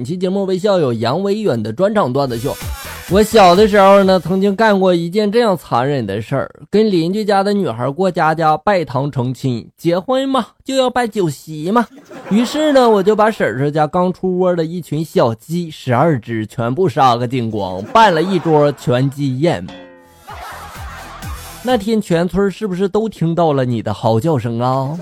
本期节目为校友杨维远的专场段子秀。我小的时候呢，曾经干过一件这样残忍的事儿，跟邻居家的女孩过家家拜堂成亲。结婚嘛，就要办酒席嘛。于是呢，我就把婶婶家刚出窝的一群小鸡十二只全部杀个精光，办了一桌全鸡宴。那天全村是不是都听到了你的嚎叫声啊？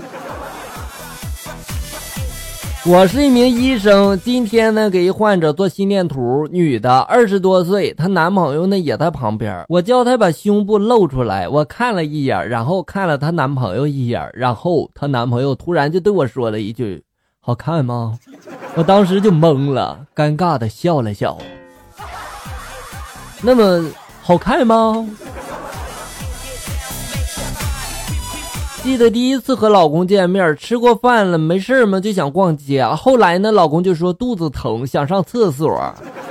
我是一名医生，今天呢给一患者做心电图，女的，二十多岁，她男朋友呢也在旁边。我叫她把胸部露出来，我看了一眼，然后看了她男朋友一眼，然后她男朋友突然就对我说了一句：“好看吗？”我当时就懵了，尴尬的笑了笑。那么好看吗？记得第一次和老公见面，吃过饭了，没事嘛就想逛街。后来呢，老公就说肚子疼，想上厕所，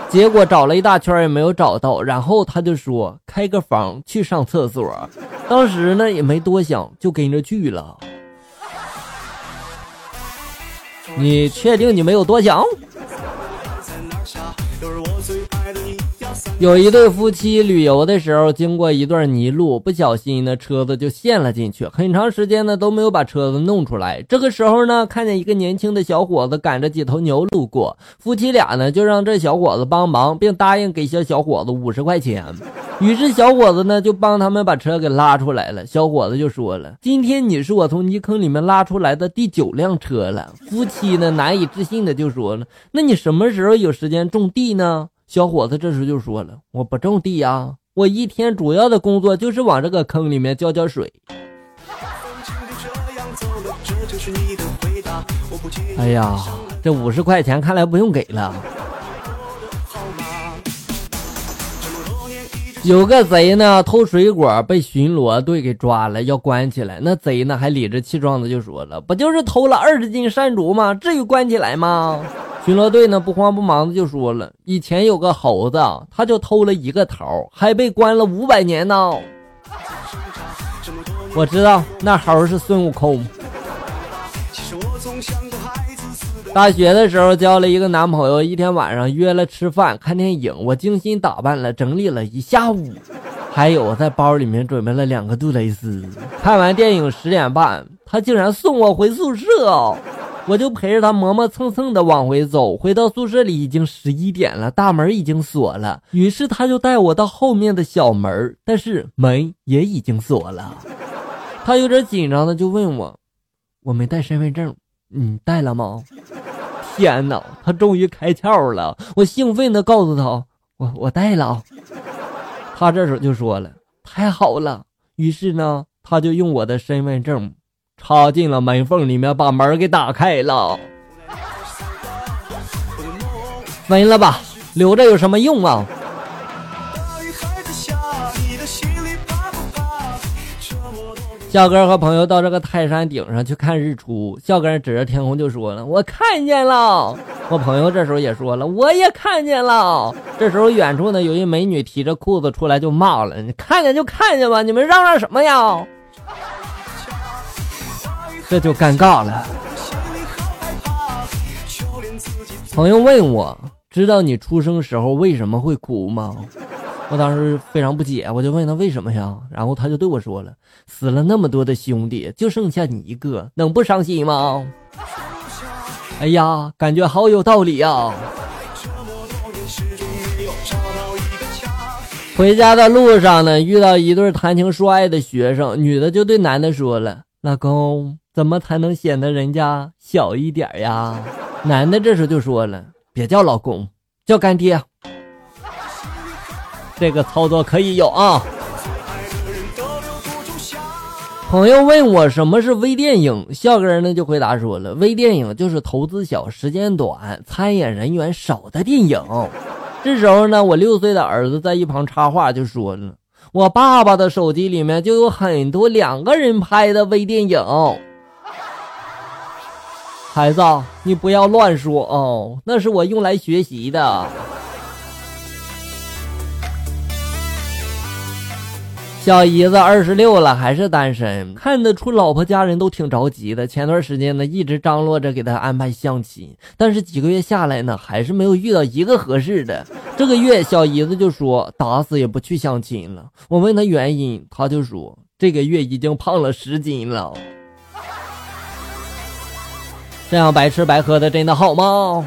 结果找了一大圈也没有找到。然后他就说开个房去上厕所。当时呢也没多想，就跟着去了。你确定你没有多想？有一对夫妻旅游的时候，经过一段泥路，不小心呢，车子就陷了进去，很长时间呢都没有把车子弄出来。这个时候呢，看见一个年轻的小伙子赶着几头牛路过，夫妻俩呢就让这小伙子帮忙，并答应给小小伙子五十块钱。于是小伙子呢就帮他们把车给拉出来了。小伙子就说了：“今天你是我从泥坑里面拉出来的第九辆车了。”夫妻呢难以置信的就说了：“那你什么时候有时间种地呢？”小伙子这时就说了：“我不种地呀，我一天主要的工作就是往这个坑里面浇浇水。”哎呀，这五十块钱看来不用给了。有个贼呢偷水果被巡逻队给抓了，要关起来。那贼呢还理直气壮的就说了：“不就是偷了二十斤山竹吗？至于关起来吗？”巡逻队呢不慌不忙的就说了：“以前有个猴子，他就偷了一个桃，还被关了五百年呢。”我知道那猴是孙悟空。大学的时候交了一个男朋友，一天晚上约了吃饭看电影，我精心打扮了，整理了一下午，还有我在包里面准备了两个杜蕾斯。看完电影十点半，他竟然送我回宿舍。我就陪着他磨磨蹭蹭的往回走，回到宿舍里已经十一点了，大门已经锁了。于是他就带我到后面的小门，但是门也已经锁了。他有点紧张的就问我：“我没带身份证，你带了吗？”天哪，他终于开窍了！我兴奋的告诉他：“我我带了。”他这时候就说了：“太好了！”于是呢，他就用我的身份证。插进了门缝里面，把门给打开了。分了吧，留着有什么用啊？笑哥和朋友到这个泰山顶上去看日出，笑哥指着天空就说了：“我看见了。”我朋友这时候也说了：“我也看见了。”这时候远处呢有一美女提着裤子出来就骂了：“你看见就看见吧，你们嚷嚷什么呀？”这就尴尬了。朋友问我：“知道你出生时候为什么会哭吗？”我当时非常不解，我就问他为什么呀？然后他就对我说了：“死了那么多的兄弟，就剩下你一个，能不伤心吗？”哎呀，感觉好有道理呀！回家的路上呢，遇到一对谈情说爱的学生，女的就对男的说了：“老公。”怎么才能显得人家小一点呀？男的这时就说了：“别叫老公，叫干爹。”这个操作可以有啊。朋友问我什么是微电影，笑哥呢就回答说了：“微电影就是投资小、时间短、参演人员少的电影。”这时候呢，我六岁的儿子在一旁插话就说了：“我爸爸的手机里面就有很多两个人拍的微电影。”孩子，你不要乱说哦，那是我用来学习的。小姨子二十六了，还是单身，看得出老婆家人都挺着急的。前段时间呢，一直张罗着给他安排相亲，但是几个月下来呢，还是没有遇到一个合适的。这个月，小姨子就说打死也不去相亲了。我问他原因，他就说这个月已经胖了十斤了。这样白吃白喝的真的好吗？